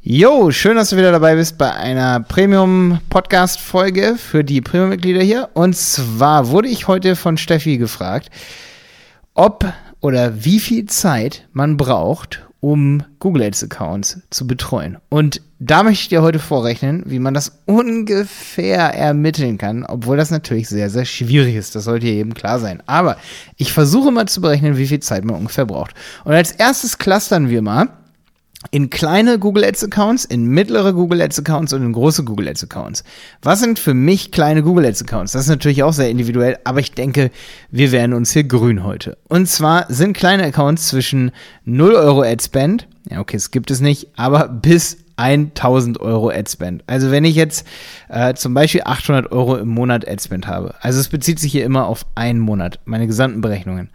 Jo, schön, dass du wieder dabei bist bei einer Premium-Podcast-Folge für die Premium-Mitglieder hier. Und zwar wurde ich heute von Steffi gefragt, ob oder wie viel Zeit man braucht, um Google Ads-Accounts zu betreuen. Und da möchte ich dir heute vorrechnen, wie man das ungefähr ermitteln kann, obwohl das natürlich sehr, sehr schwierig ist. Das sollte dir eben klar sein. Aber ich versuche mal zu berechnen, wie viel Zeit man ungefähr braucht. Und als erstes clustern wir mal in kleine Google Ads Accounts, in mittlere Google Ads Accounts und in große Google Ads Accounts. Was sind für mich kleine Google Ads Accounts? Das ist natürlich auch sehr individuell, aber ich denke, wir werden uns hier grün heute. Und zwar sind kleine Accounts zwischen 0 Euro Ad Spend, ja okay, es gibt es nicht, aber bis 1000 Euro Adspend. Also wenn ich jetzt äh, zum Beispiel 800 Euro im Monat Adspend habe, also es bezieht sich hier immer auf einen Monat, meine gesamten Berechnungen.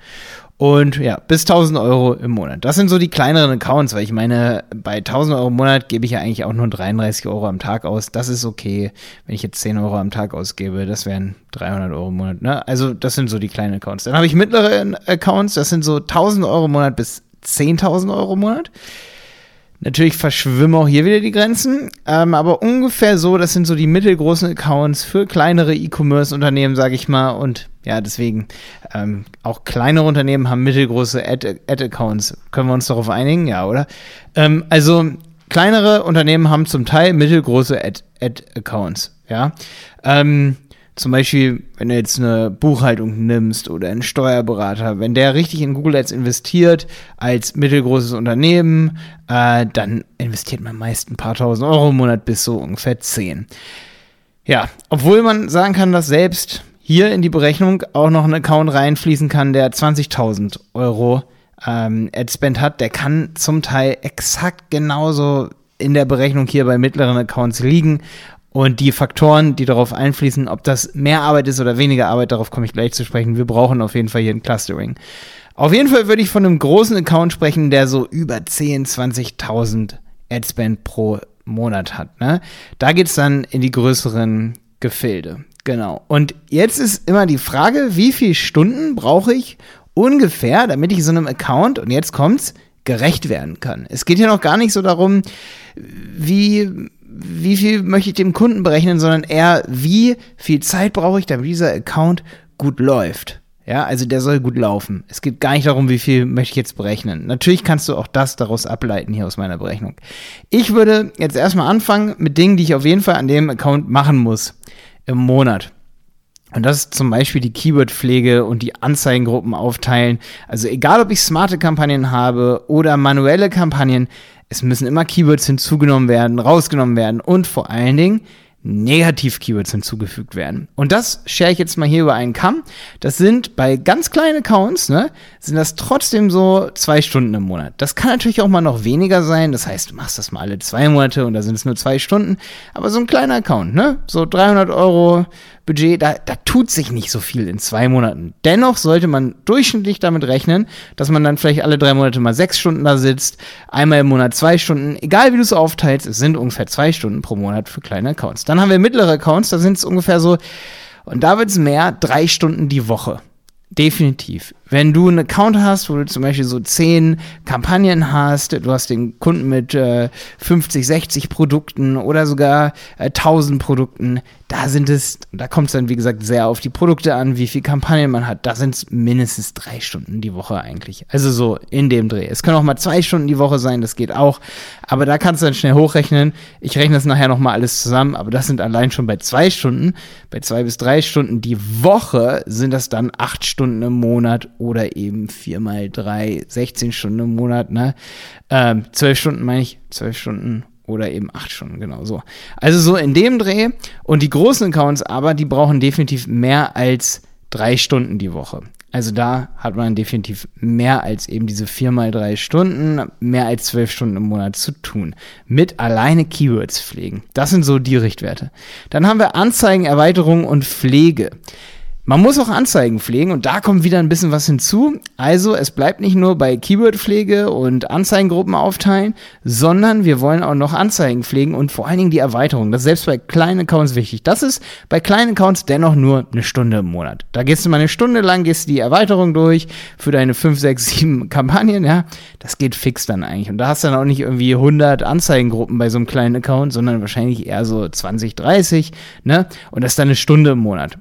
Und ja, bis 1000 Euro im Monat. Das sind so die kleineren Accounts, weil ich meine, bei 1000 Euro im Monat gebe ich ja eigentlich auch nur 33 Euro am Tag aus. Das ist okay, wenn ich jetzt 10 Euro am Tag ausgebe. Das wären 300 Euro im Monat. Ne? Also das sind so die kleinen Accounts. Dann habe ich mittlere Accounts, das sind so 1000 Euro im Monat bis 10.000 Euro im Monat. Natürlich verschwimmen auch hier wieder die Grenzen, ähm, aber ungefähr so, das sind so die mittelgroßen Accounts für kleinere E-Commerce-Unternehmen, sage ich mal. Und ja, deswegen ähm, auch kleinere Unternehmen haben mittelgroße Ad-Accounts. Können wir uns darauf einigen? Ja, oder? Ähm, also kleinere Unternehmen haben zum Teil mittelgroße Ad-Accounts. Ja. Ähm, zum Beispiel, wenn du jetzt eine Buchhaltung nimmst oder einen Steuerberater, wenn der richtig in Google Ads investiert als mittelgroßes Unternehmen, äh, dann investiert man meist ein paar tausend Euro im Monat bis so ungefähr zehn. Ja, obwohl man sagen kann, dass selbst hier in die Berechnung auch noch ein Account reinfließen kann, der 20.000 Euro ähm, Adspend hat, der kann zum Teil exakt genauso in der Berechnung hier bei mittleren Accounts liegen und die Faktoren, die darauf einfließen, ob das mehr Arbeit ist oder weniger Arbeit, darauf komme ich gleich zu sprechen. Wir brauchen auf jeden Fall hier ein Clustering. Auf jeden Fall würde ich von einem großen Account sprechen, der so über 10, 20.000 Adspend pro Monat hat. Ne? Da geht's dann in die größeren Gefilde. Genau. Und jetzt ist immer die Frage, wie viele Stunden brauche ich ungefähr, damit ich so einem Account, und jetzt kommt's, gerecht werden kann. Es geht hier noch gar nicht so darum, wie wie viel möchte ich dem Kunden berechnen, sondern eher, wie viel Zeit brauche ich, damit dieser Account gut läuft. Ja, also der soll gut laufen. Es geht gar nicht darum, wie viel möchte ich jetzt berechnen. Natürlich kannst du auch das daraus ableiten hier aus meiner Berechnung. Ich würde jetzt erstmal anfangen mit Dingen, die ich auf jeden Fall an dem Account machen muss im Monat. Und das ist zum Beispiel die Keyword-Pflege und die Anzeigengruppen aufteilen. Also egal, ob ich smarte Kampagnen habe oder manuelle Kampagnen, es müssen immer Keywords hinzugenommen werden, rausgenommen werden und vor allen Dingen Negativ-Keywords hinzugefügt werden. Und das share ich jetzt mal hier über einen Kamm. Das sind bei ganz kleinen Accounts, ne, sind das trotzdem so zwei Stunden im Monat. Das kann natürlich auch mal noch weniger sein. Das heißt, du machst das mal alle zwei Monate und da sind es nur zwei Stunden. Aber so ein kleiner Account, ne, so 300 Euro Budget, da, da tut sich nicht so viel in zwei Monaten. Dennoch sollte man durchschnittlich damit rechnen, dass man dann vielleicht alle drei Monate mal sechs Stunden da sitzt, einmal im Monat zwei Stunden. Egal wie du es aufteilst, es sind ungefähr zwei Stunden pro Monat für kleine Accounts. Dann haben wir mittlere Accounts, da sind es ungefähr so, und da wird es mehr, drei Stunden die Woche. Definitiv. Wenn du einen Account hast, wo du zum Beispiel so zehn Kampagnen hast, du hast den Kunden mit äh, 50, 60 Produkten oder sogar äh, 1000 Produkten, da sind es, da kommt es dann wie gesagt sehr auf die Produkte an, wie viel Kampagnen man hat. Da sind es mindestens drei Stunden die Woche eigentlich. Also so in dem Dreh. Es können auch mal zwei Stunden die Woche sein, das geht auch. Aber da kannst du dann schnell hochrechnen. Ich rechne das nachher nochmal alles zusammen, aber das sind allein schon bei zwei Stunden. Bei zwei bis drei Stunden die Woche sind das dann acht Stunden im Monat oder eben vier mal drei, 16 Stunden im Monat, ne? Ähm, zwölf Stunden meine ich, zwölf Stunden oder eben acht Stunden, genau so. Also so in dem Dreh. Und die großen Accounts aber, die brauchen definitiv mehr als drei Stunden die Woche. Also da hat man definitiv mehr als eben diese vier mal drei Stunden, mehr als zwölf Stunden im Monat zu tun. Mit alleine Keywords pflegen. Das sind so die Richtwerte. Dann haben wir Anzeigen, Erweiterung und Pflege. Man muss auch Anzeigen pflegen und da kommt wieder ein bisschen was hinzu. Also es bleibt nicht nur bei Keywordpflege und Anzeigengruppen aufteilen, sondern wir wollen auch noch Anzeigen pflegen und vor allen Dingen die Erweiterung. Das ist selbst bei kleinen Accounts wichtig. Das ist bei kleinen Accounts dennoch nur eine Stunde im Monat. Da gehst du mal eine Stunde lang, gehst die Erweiterung durch für deine 5, 6, 7 Kampagnen, ja. Das geht fix dann eigentlich. Und da hast du dann auch nicht irgendwie 100 Anzeigengruppen bei so einem kleinen Account, sondern wahrscheinlich eher so 20, 30, ne? Und das ist dann eine Stunde im Monat.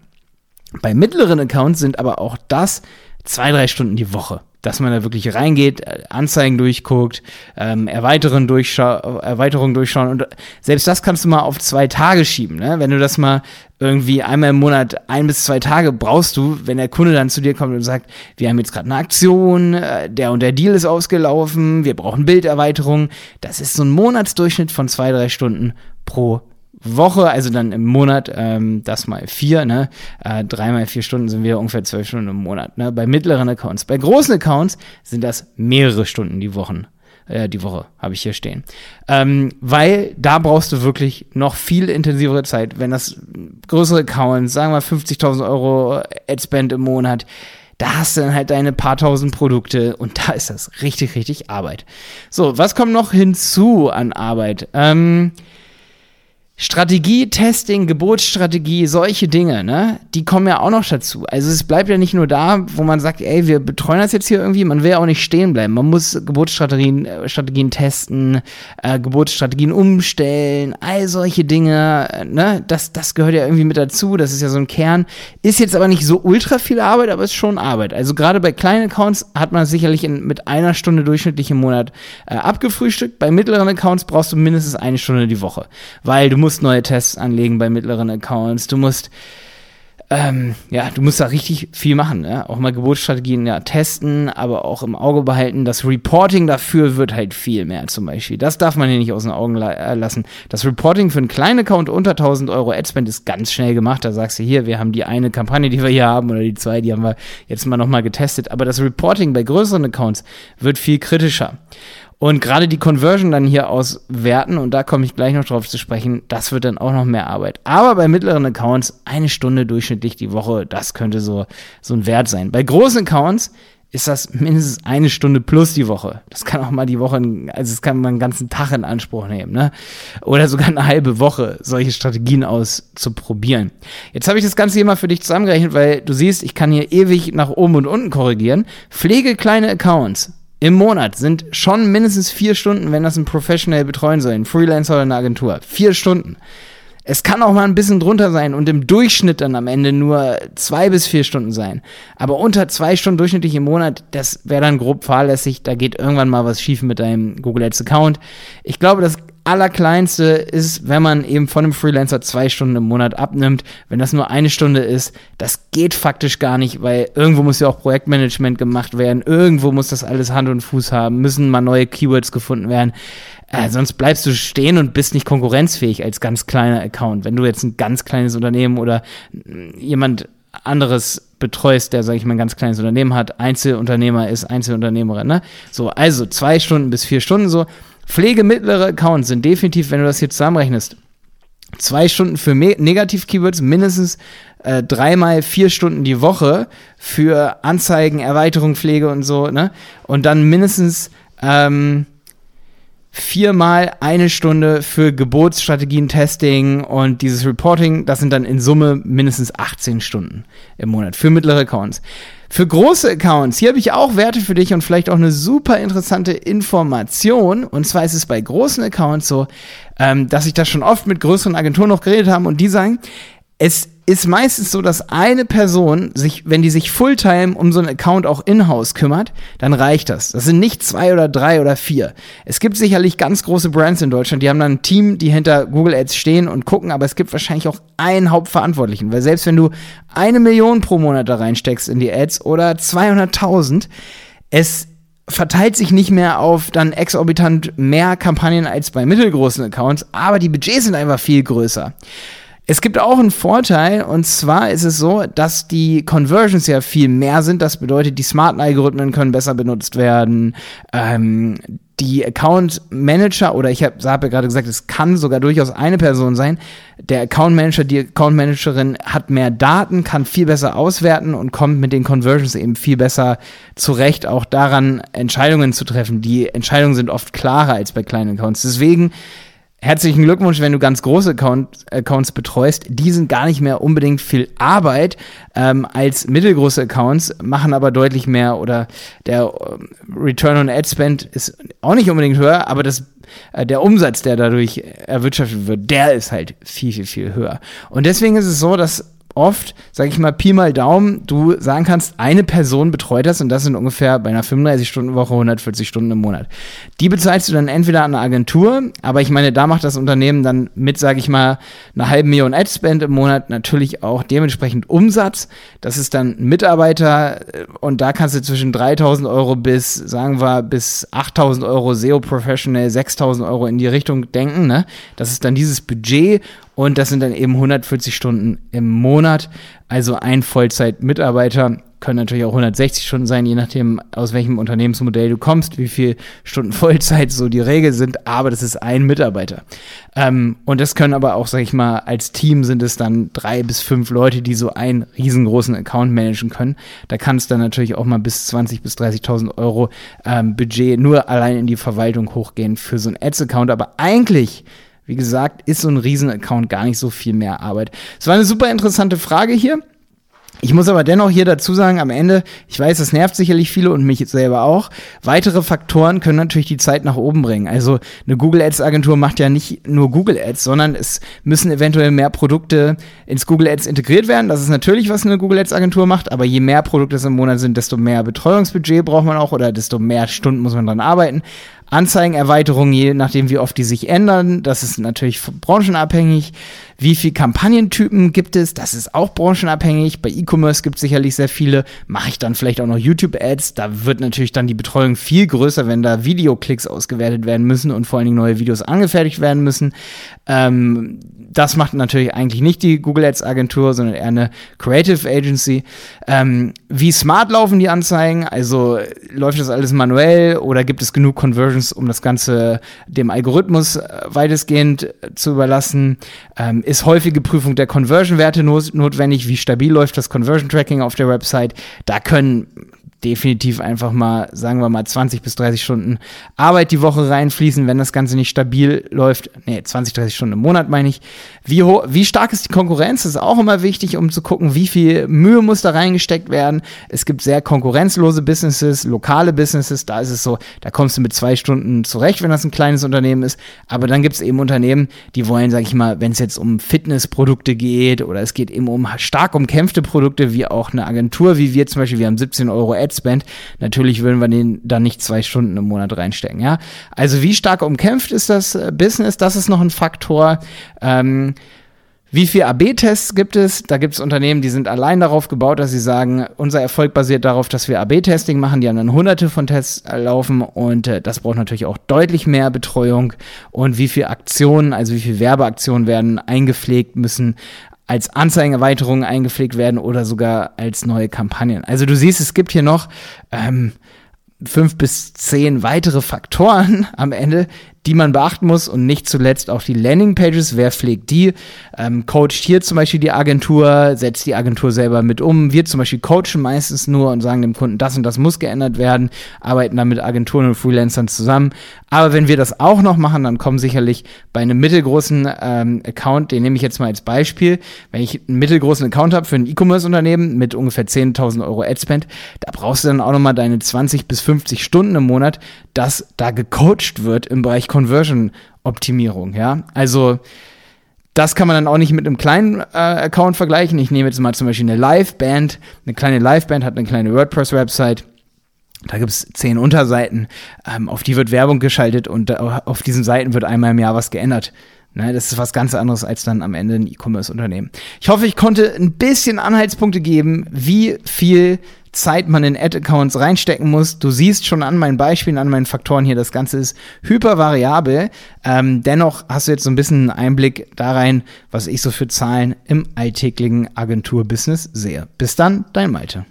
Bei mittleren Accounts sind aber auch das zwei, drei Stunden die Woche. Dass man da wirklich reingeht, äh, Anzeigen durchguckt, ähm, Erweiterungen, durchscha Erweiterungen durchschauen und selbst das kannst du mal auf zwei Tage schieben. Ne? Wenn du das mal irgendwie einmal im Monat, ein bis zwei Tage brauchst du, wenn der Kunde dann zu dir kommt und sagt, wir haben jetzt gerade eine Aktion, äh, der und der Deal ist ausgelaufen, wir brauchen Bilderweiterung. Das ist so ein Monatsdurchschnitt von zwei, drei Stunden pro Woche, also dann im Monat, ähm, das mal vier, ne? Äh, dreimal vier Stunden sind wir ungefähr zwölf Stunden im Monat, ne? Bei mittleren Accounts. Bei großen Accounts sind das mehrere Stunden die Wochen. Äh, die Woche habe ich hier stehen. Ähm, weil da brauchst du wirklich noch viel intensivere Zeit. Wenn das größere Accounts, sagen wir 50.000 Euro Adspend im Monat, da hast du dann halt deine paar tausend Produkte und da ist das richtig, richtig Arbeit. So, was kommt noch hinzu an Arbeit? Ähm, Strategie, Testing, Geburtsstrategie, solche Dinge, ne, die kommen ja auch noch dazu. Also es bleibt ja nicht nur da, wo man sagt, ey, wir betreuen das jetzt hier irgendwie, man will ja auch nicht stehen bleiben. Man muss Geburtsstrategien äh, Strategien testen, äh, Geburtsstrategien umstellen, all solche Dinge, äh, ne, das, das gehört ja irgendwie mit dazu, das ist ja so ein Kern. Ist jetzt aber nicht so ultra viel Arbeit, aber ist schon Arbeit. Also gerade bei kleinen Accounts hat man sicherlich in, mit einer Stunde durchschnittlich im Monat äh, abgefrühstückt. Bei mittleren Accounts brauchst du mindestens eine Stunde die Woche, weil du musst neue Tests anlegen bei mittleren Accounts. Du musst ähm, ja, du musst da richtig viel machen, ja? auch mal Geburtsstrategien ja testen, aber auch im Auge behalten. Das Reporting dafür wird halt viel mehr zum Beispiel. Das darf man hier nicht aus den Augen äh, lassen. Das Reporting für einen kleinen Account unter 1000 Euro Adspend ist ganz schnell gemacht. Da sagst du hier, wir haben die eine Kampagne, die wir hier haben oder die zwei, die haben wir jetzt mal nochmal getestet. Aber das Reporting bei größeren Accounts wird viel kritischer. Und gerade die Conversion dann hier auswerten, und da komme ich gleich noch drauf zu sprechen, das wird dann auch noch mehr Arbeit. Aber bei mittleren Accounts eine Stunde durchschnittlich die Woche, das könnte so, so ein Wert sein. Bei großen Accounts ist das mindestens eine Stunde plus die Woche. Das kann auch mal die Woche, also das kann man einen ganzen Tag in Anspruch nehmen, ne? Oder sogar eine halbe Woche, solche Strategien auszuprobieren. Jetzt habe ich das Ganze hier mal für dich zusammengerechnet, weil du siehst, ich kann hier ewig nach oben und unten korrigieren. Pflege kleine Accounts im Monat sind schon mindestens vier Stunden, wenn das ein Professional betreuen soll, ein Freelancer oder eine Agentur. Vier Stunden. Es kann auch mal ein bisschen drunter sein und im Durchschnitt dann am Ende nur zwei bis vier Stunden sein. Aber unter zwei Stunden durchschnittlich im Monat, das wäre dann grob fahrlässig. Da geht irgendwann mal was schief mit deinem Google Ads Account. Ich glaube, das Allerkleinste ist, wenn man eben von einem Freelancer zwei Stunden im Monat abnimmt. Wenn das nur eine Stunde ist, das geht faktisch gar nicht, weil irgendwo muss ja auch Projektmanagement gemacht werden. Irgendwo muss das alles Hand und Fuß haben, müssen mal neue Keywords gefunden werden. Äh, sonst bleibst du stehen und bist nicht konkurrenzfähig als ganz kleiner Account. Wenn du jetzt ein ganz kleines Unternehmen oder jemand anderes betreust, der, sage ich mal, ein ganz kleines Unternehmen hat, Einzelunternehmer ist, Einzelunternehmerin, ne? So, also zwei Stunden bis vier Stunden so Pflegemittlere Accounts sind definitiv, wenn du das hier zusammenrechnest, zwei Stunden für Negativ-Keywords, mindestens äh, dreimal vier Stunden die Woche für Anzeigen, Erweiterung, Pflege und so, ne? Und dann mindestens ähm, viermal eine Stunde für Geburtsstrategien, Testing und dieses Reporting. Das sind dann in Summe mindestens 18 Stunden im Monat für mittlere Accounts. Für große Accounts, hier habe ich auch Werte für dich und vielleicht auch eine super interessante Information. Und zwar ist es bei großen Accounts so, ähm, dass ich da schon oft mit größeren Agenturen noch geredet habe und die sagen, es ist meistens so, dass eine Person sich, wenn die sich Fulltime um so einen Account auch in-house kümmert, dann reicht das. Das sind nicht zwei oder drei oder vier. Es gibt sicherlich ganz große Brands in Deutschland, die haben dann ein Team, die hinter Google Ads stehen und gucken, aber es gibt wahrscheinlich auch einen Hauptverantwortlichen, weil selbst wenn du eine Million pro Monat da reinsteckst in die Ads oder 200.000, es verteilt sich nicht mehr auf dann exorbitant mehr Kampagnen als bei mittelgroßen Accounts, aber die Budgets sind einfach viel größer. Es gibt auch einen Vorteil, und zwar ist es so, dass die Conversions ja viel mehr sind. Das bedeutet, die smarten Algorithmen können besser benutzt werden. Ähm, die Account Manager oder ich habe hab ja gerade gesagt, es kann sogar durchaus eine Person sein. Der Account Manager, die Account Managerin hat mehr Daten, kann viel besser auswerten und kommt mit den Conversions eben viel besser zurecht, auch daran Entscheidungen zu treffen. Die Entscheidungen sind oft klarer als bei kleinen Accounts. Deswegen herzlichen Glückwunsch, wenn du ganz große Account, Accounts betreust. Die sind gar nicht mehr unbedingt viel Arbeit ähm, als mittelgroße Accounts, machen aber deutlich mehr oder der äh, Return on Ad Spend ist auch nicht unbedingt höher, aber das äh, der Umsatz, der dadurch erwirtschaftet wird, der ist halt viel, viel, viel höher. Und deswegen ist es so, dass oft, sag ich mal, Pi mal Daumen, du sagen kannst, eine Person betreut das und das sind ungefähr bei einer 35-Stunden-Woche 140 Stunden im Monat. Die bezahlst du dann entweder an eine Agentur, aber ich meine, da macht das Unternehmen dann mit, sag ich mal, einer halben Million Ad-Spend im Monat natürlich auch dementsprechend Umsatz. Das ist dann ein Mitarbeiter äh, und da kannst du zwischen 3000 Euro bis, sagen wir, bis 8000 Euro SEO Professional, 6000 Euro in die Richtung denken, ne? Das ist dann dieses Budget und das sind dann eben 140 Stunden im Monat. Also ein Vollzeit-Mitarbeiter können natürlich auch 160 Stunden sein, je nachdem, aus welchem Unternehmensmodell du kommst, wie viel Stunden Vollzeit so die Regel sind, aber das ist ein Mitarbeiter. Ähm, und das können aber auch, sag ich mal, als Team sind es dann drei bis fünf Leute, die so einen riesengroßen Account managen können. Da kann es dann natürlich auch mal bis 20 bis 30.000 Euro ähm, Budget nur allein in die Verwaltung hochgehen für so einen Ads-Account. Aber eigentlich wie gesagt, ist so ein Riesen-Account gar nicht so viel mehr Arbeit. Es war eine super interessante Frage hier. Ich muss aber dennoch hier dazu sagen, am Ende, ich weiß, das nervt sicherlich viele und mich selber auch. Weitere Faktoren können natürlich die Zeit nach oben bringen. Also eine Google Ads Agentur macht ja nicht nur Google Ads, sondern es müssen eventuell mehr Produkte ins Google Ads integriert werden. Das ist natürlich, was eine Google Ads Agentur macht, aber je mehr Produkte es im Monat sind, desto mehr Betreuungsbudget braucht man auch oder desto mehr Stunden muss man dran arbeiten. Anzeigenerweiterungen, je nachdem, wie oft die sich ändern. Das ist natürlich branchenabhängig. Wie viele Kampagnentypen gibt es? Das ist auch branchenabhängig. Bei E-Commerce gibt es sicherlich sehr viele. Mache ich dann vielleicht auch noch YouTube-Ads? Da wird natürlich dann die Betreuung viel größer, wenn da Videoklicks ausgewertet werden müssen und vor allen Dingen neue Videos angefertigt werden müssen. Ähm, das macht natürlich eigentlich nicht die Google Ads Agentur, sondern eher eine Creative Agency. Ähm, wie smart laufen die Anzeigen? Also läuft das alles manuell oder gibt es genug Conversions, um das Ganze dem Algorithmus äh, weitestgehend äh, zu überlassen? Ähm, ist häufige Prüfung der Conversion-Werte notwendig? Wie stabil läuft das Conversion-Tracking auf der Website? Da können definitiv einfach mal, sagen wir mal, 20 bis 30 Stunden Arbeit die Woche reinfließen, wenn das Ganze nicht stabil läuft. Nee, 20, 30 Stunden im Monat meine ich. Wie, wie stark ist die Konkurrenz? Das ist auch immer wichtig, um zu gucken, wie viel Mühe muss da reingesteckt werden. Es gibt sehr konkurrenzlose Businesses, lokale Businesses, da ist es so, da kommst du mit zwei Stunden zurecht, wenn das ein kleines Unternehmen ist. Aber dann gibt es eben Unternehmen, die wollen, sag ich mal, wenn es jetzt um Fitnessprodukte geht oder es geht eben um stark umkämpfte Produkte, wie auch eine Agentur, wie wir zum Beispiel, wir haben 17 Euro Ad Adspend. Natürlich würden wir den dann nicht zwei Stunden im Monat reinstecken, ja. Also wie stark umkämpft ist das äh, Business? Das ist noch ein Faktor. Ähm, wie viele AB-Tests gibt es? Da gibt es Unternehmen, die sind allein darauf gebaut, dass sie sagen, unser Erfolg basiert darauf, dass wir AB-Testing machen. Die haben dann hunderte von Tests laufen und äh, das braucht natürlich auch deutlich mehr Betreuung. Und wie viele Aktionen, also wie viele Werbeaktionen werden eingepflegt müssen als Anzeigenerweiterungen eingepflegt werden oder sogar als neue Kampagnen. Also du siehst, es gibt hier noch ähm, fünf bis zehn weitere Faktoren am Ende, die man beachten muss und nicht zuletzt auch die Landingpages. Wer pflegt die? Ähm, coacht hier zum Beispiel die Agentur, setzt die Agentur selber mit um. Wir zum Beispiel coachen meistens nur und sagen dem Kunden, das und das muss geändert werden, arbeiten dann mit Agenturen und Freelancern zusammen. Aber wenn wir das auch noch machen, dann kommen sicherlich bei einem mittelgroßen ähm, Account, den nehme ich jetzt mal als Beispiel, wenn ich einen mittelgroßen Account habe für ein E-Commerce-Unternehmen mit ungefähr 10.000 Euro Adspend, da brauchst du dann auch nochmal deine 20 bis 50 Stunden im Monat, dass da gecoacht wird im Bereich Conversion-Optimierung, ja. Also, das kann man dann auch nicht mit einem kleinen äh, Account vergleichen. Ich nehme jetzt mal zum Beispiel eine Live-Band. Eine kleine Live-Band hat eine kleine WordPress-Website. Da gibt es zehn Unterseiten, ähm, auf die wird Werbung geschaltet und auf diesen Seiten wird einmal im Jahr was geändert. Ne, das ist was ganz anderes als dann am Ende ein E-Commerce-Unternehmen. Ich hoffe, ich konnte ein bisschen Anhaltspunkte geben, wie viel Zeit man in Ad-Accounts reinstecken muss. Du siehst schon an meinen Beispielen, an meinen Faktoren hier, das Ganze ist hypervariabel. Ähm, dennoch hast du jetzt so ein bisschen einen Einblick da rein, was ich so für Zahlen im alltäglichen Agenturbusiness sehe. Bis dann, dein Malte.